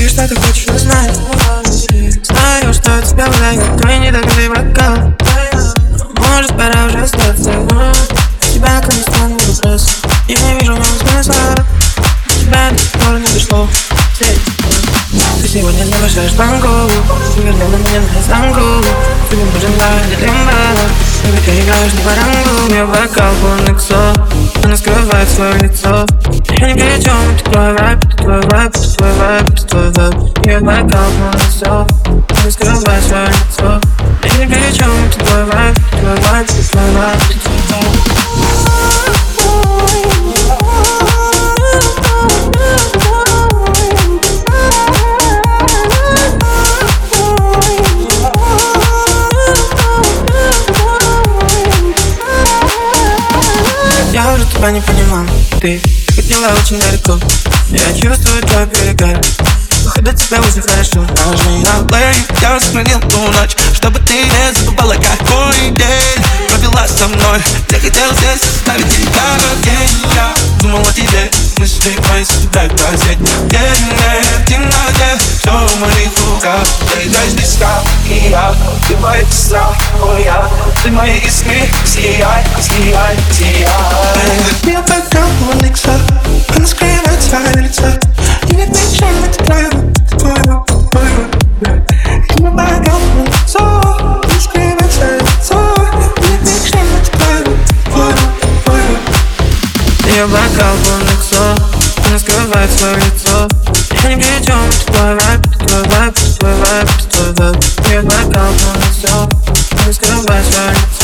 И что ты хочешь узнать? Знаю, что тебя влияет твой недокрытый бокал Может пора уже остаться. Тебя, конечно, странный вопрос. Я не вижу в нем смысла. Тебя до сих пор не дошло. Ты сегодня не бросаешь банку Ты вернул на меня наизнанку Ты не нужен для лимба Ты ты играешь не по рангу Мой бокал полный ксо Она скрывает свое лицо Я ни при чем, это твой vibe, это твой vibe, это твой vibe, это твой vibe. Мой бокал полный XO Она скрывает свое лицо. Я ни при чем, это твой vibe, твой vibe, это твой vibe, это твой vibe Я уже тебя не понимал Ты хотела очень далеко. Я чувствую твой перегар Выход тебя уже хорошо. Нажми на плей, я сохранил ту ночь Чтобы ты не забывала, какой день Провела со мной. Я хотел здесь оставить тебя, день Я. Думал о тебе, мысли мои съедают глазеть Где не в темноте, все в моих руках. Ты здесь как и я Ты моя сестра, ой я Ты мои искры, сияй, сияй, сияй Я бокал полных слов, не скрывает свое лицо. Я не причем, это твой вайп, твой вайп, твой вайп, твой вайп Я бокал полных слов, не скрывает свое лицо.